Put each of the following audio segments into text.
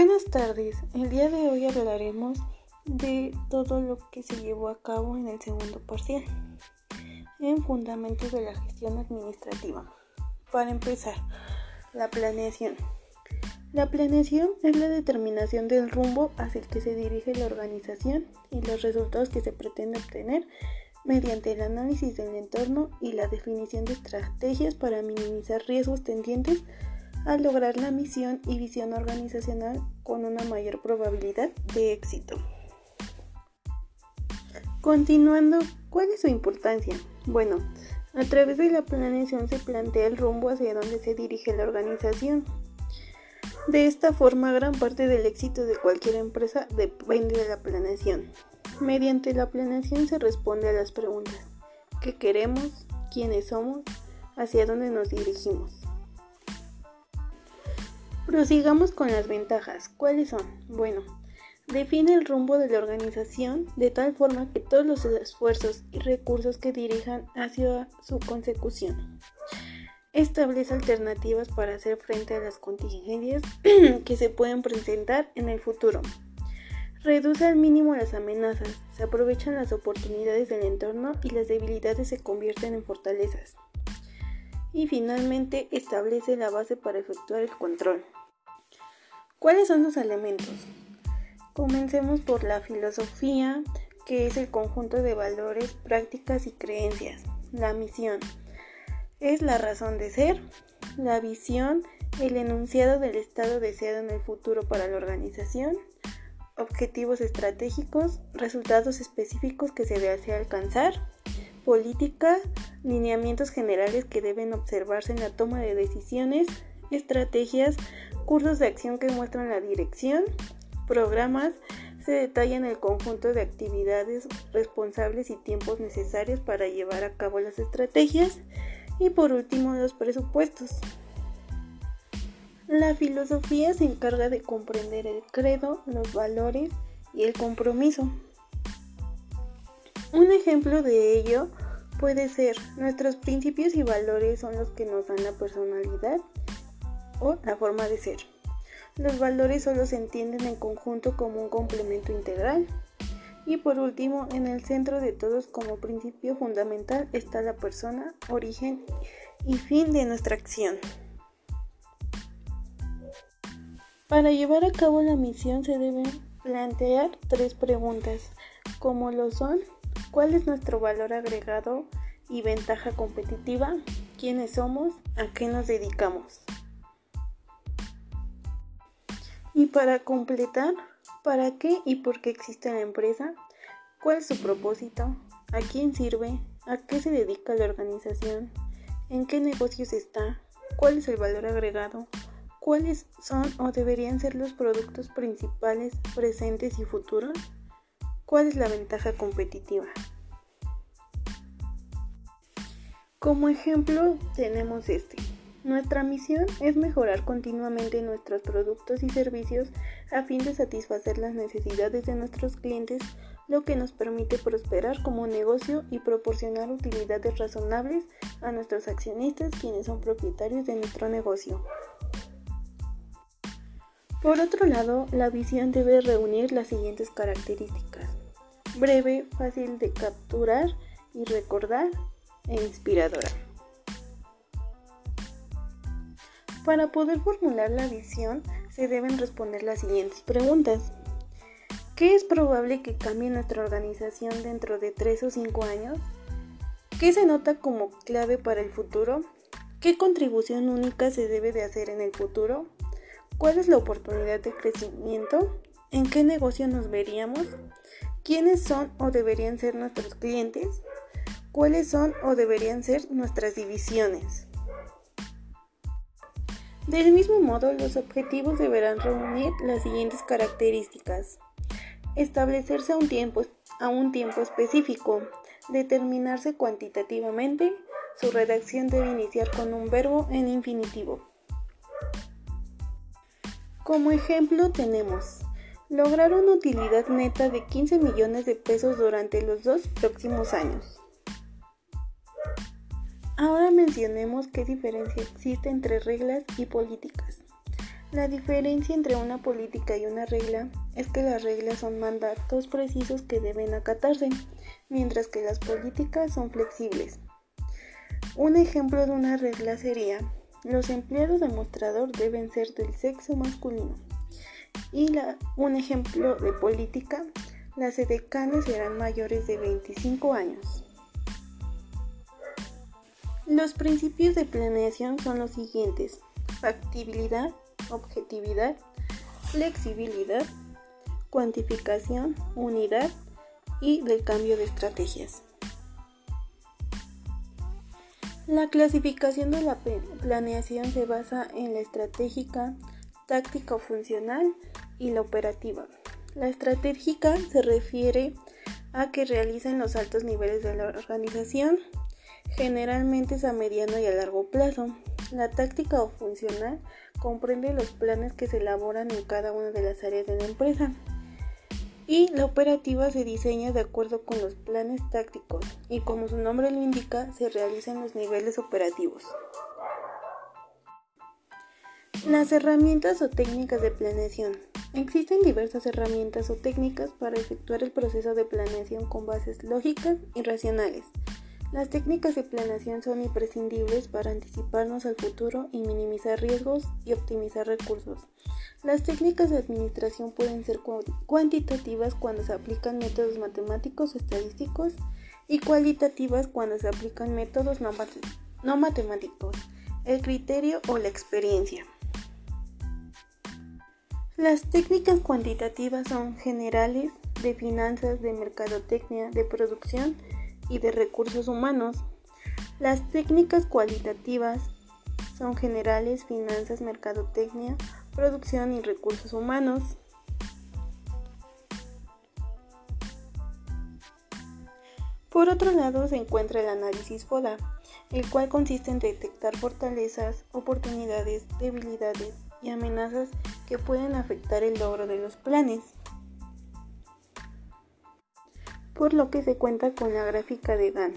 Buenas tardes, el día de hoy hablaremos de todo lo que se llevó a cabo en el segundo parcial, en fundamentos de la gestión administrativa. Para empezar, la planeación. La planeación es la determinación del rumbo hacia el que se dirige la organización y los resultados que se pretende obtener mediante el análisis del entorno y la definición de estrategias para minimizar riesgos tendientes a lograr la misión y visión organizacional con una mayor probabilidad de éxito. Continuando, ¿cuál es su importancia? Bueno, a través de la planeación se plantea el rumbo hacia donde se dirige la organización. De esta forma, gran parte del éxito de cualquier empresa depende de la planeación. Mediante la planeación se responde a las preguntas ¿qué queremos? ¿Quiénes somos? ¿Hacia dónde nos dirigimos? Prosigamos con las ventajas. ¿Cuáles son? Bueno, define el rumbo de la organización de tal forma que todos los esfuerzos y recursos que dirijan hacia su consecución. Establece alternativas para hacer frente a las contingencias que se pueden presentar en el futuro. Reduce al mínimo las amenazas, se aprovechan las oportunidades del entorno y las debilidades se convierten en fortalezas. Y finalmente establece la base para efectuar el control. ¿Cuáles son sus elementos? Comencemos por la filosofía, que es el conjunto de valores, prácticas y creencias. La misión es la razón de ser. La visión, el enunciado del estado deseado en el futuro para la organización. Objetivos estratégicos, resultados específicos que se desea alcanzar. Política, lineamientos generales que deben observarse en la toma de decisiones. Estrategias, cursos de acción que muestran la dirección, programas, se detallan el conjunto de actividades responsables y tiempos necesarios para llevar a cabo las estrategias y por último los presupuestos. La filosofía se encarga de comprender el credo, los valores y el compromiso. Un ejemplo de ello puede ser nuestros principios y valores son los que nos dan la personalidad o la forma de ser. Los valores solo se entienden en conjunto como un complemento integral. Y por último, en el centro de todos como principio fundamental está la persona, origen y fin de nuestra acción. Para llevar a cabo la misión se deben plantear tres preguntas, como lo son, ¿cuál es nuestro valor agregado y ventaja competitiva? ¿Quiénes somos? ¿A qué nos dedicamos? Y para completar, ¿para qué y por qué existe la empresa? ¿Cuál es su propósito? ¿A quién sirve? ¿A qué se dedica la organización? ¿En qué negocios está? ¿Cuál es el valor agregado? ¿Cuáles son o deberían ser los productos principales presentes y futuros? ¿Cuál es la ventaja competitiva? Como ejemplo tenemos este. Nuestra misión es mejorar continuamente nuestros productos y servicios a fin de satisfacer las necesidades de nuestros clientes, lo que nos permite prosperar como negocio y proporcionar utilidades razonables a nuestros accionistas, quienes son propietarios de nuestro negocio. Por otro lado, la visión debe reunir las siguientes características. Breve, fácil de capturar y recordar e inspiradora. Para poder formular la visión se deben responder las siguientes preguntas. ¿Qué es probable que cambie nuestra organización dentro de 3 o 5 años? ¿Qué se nota como clave para el futuro? ¿Qué contribución única se debe de hacer en el futuro? ¿Cuál es la oportunidad de crecimiento? ¿En qué negocio nos veríamos? ¿Quiénes son o deberían ser nuestros clientes? ¿Cuáles son o deberían ser nuestras divisiones? Del mismo modo, los objetivos deberán reunir las siguientes características. Establecerse a un tiempo, a un tiempo específico, determinarse cuantitativamente, su redacción debe iniciar con un verbo en infinitivo. Como ejemplo tenemos lograr una utilidad neta de 15 millones de pesos durante los dos próximos años. Ahora mencionemos qué diferencia existe entre reglas y políticas. La diferencia entre una política y una regla es que las reglas son mandatos precisos que deben acatarse, mientras que las políticas son flexibles. Un ejemplo de una regla sería, los empleados de mostrador deben ser del sexo masculino. Y un ejemplo de política, las edecanes serán mayores de 25 años. Los principios de planeación son los siguientes. Factibilidad, objetividad, flexibilidad, cuantificación, unidad y del cambio de estrategias. La clasificación de la planeación se basa en la estratégica, táctica o funcional y la operativa. La estratégica se refiere a que realizan los altos niveles de la organización, generalmente es a mediano y a largo plazo. La táctica o funcional comprende los planes que se elaboran en cada una de las áreas de la empresa. Y la operativa se diseña de acuerdo con los planes tácticos y como su nombre lo indica, se realiza en los niveles operativos. Las herramientas o técnicas de planeación. Existen diversas herramientas o técnicas para efectuar el proceso de planeación con bases lógicas y racionales. Las técnicas de planeación son imprescindibles para anticiparnos al futuro y minimizar riesgos y optimizar recursos. Las técnicas de administración pueden ser cuantitativas cuando se aplican métodos matemáticos o estadísticos y cualitativas cuando se aplican métodos no, no matemáticos, el criterio o la experiencia. Las técnicas cuantitativas son generales de finanzas, de mercadotecnia, de producción, y de recursos humanos. Las técnicas cualitativas son generales, finanzas, mercadotecnia, producción y recursos humanos. Por otro lado se encuentra el análisis FODA, el cual consiste en detectar fortalezas, oportunidades, debilidades y amenazas que pueden afectar el logro de los planes por lo que se cuenta con la gráfica de Gantt.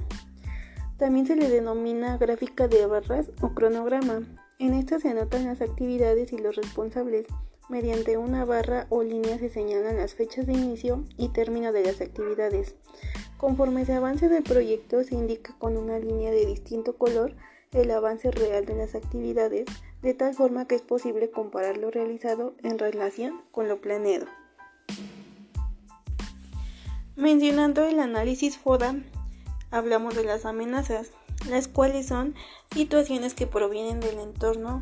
También se le denomina gráfica de barras o cronograma. En esta se anotan las actividades y los responsables. Mediante una barra o línea se señalan las fechas de inicio y término de las actividades. Conforme se avance del proyecto se indica con una línea de distinto color el avance real de las actividades, de tal forma que es posible comparar lo realizado en relación con lo planeado. Mencionando el análisis FODA, hablamos de las amenazas, las cuales son situaciones que provienen del entorno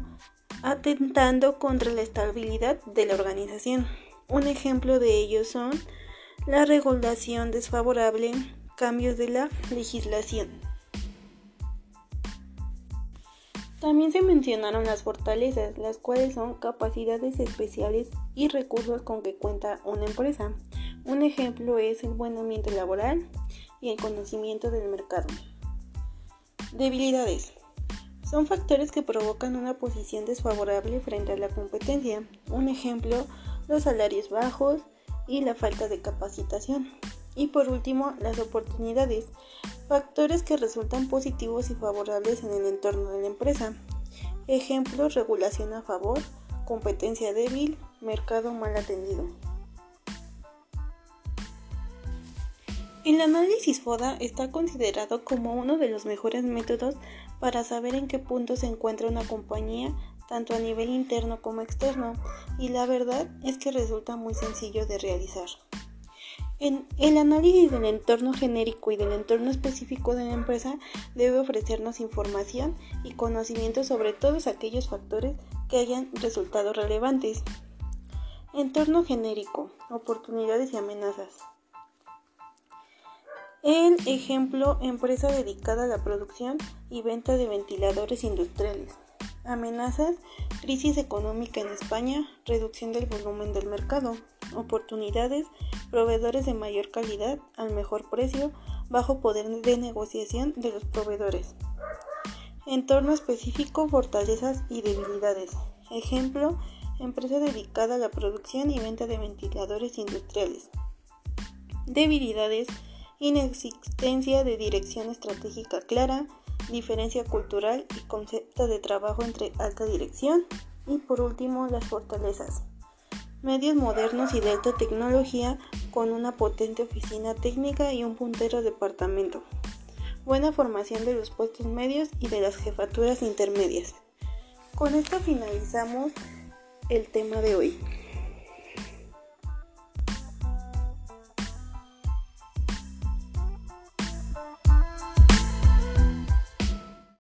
atentando contra la estabilidad de la organización. Un ejemplo de ello son la regulación desfavorable, cambios de la legislación. También se mencionaron las fortalezas, las cuales son capacidades especiales y recursos con que cuenta una empresa. Un ejemplo es el buen ambiente laboral y el conocimiento del mercado. Debilidades. Son factores que provocan una posición desfavorable frente a la competencia. Un ejemplo, los salarios bajos y la falta de capacitación. Y por último, las oportunidades. Factores que resultan positivos y favorables en el entorno de la empresa. Ejemplos, regulación a favor, competencia débil, mercado mal atendido. El análisis FODA está considerado como uno de los mejores métodos para saber en qué punto se encuentra una compañía, tanto a nivel interno como externo, y la verdad es que resulta muy sencillo de realizar. El análisis del entorno genérico y del entorno específico de la empresa debe ofrecernos información y conocimiento sobre todos aquellos factores que hayan resultado relevantes. Entorno genérico, oportunidades y amenazas. El ejemplo, empresa dedicada a la producción y venta de ventiladores industriales. Amenazas, crisis económica en España, reducción del volumen del mercado. Oportunidades, proveedores de mayor calidad al mejor precio, bajo poder de negociación de los proveedores. Entorno específico, fortalezas y debilidades. Ejemplo, empresa dedicada a la producción y venta de ventiladores industriales. Debilidades, inexistencia de dirección estratégica clara, diferencia cultural y concepto de trabajo entre alta dirección Y por último, las fortalezas. Medios modernos y de alta tecnología con una potente oficina técnica y un puntero departamento. Buena formación de los puestos medios y de las jefaturas intermedias. Con esto finalizamos el tema de hoy.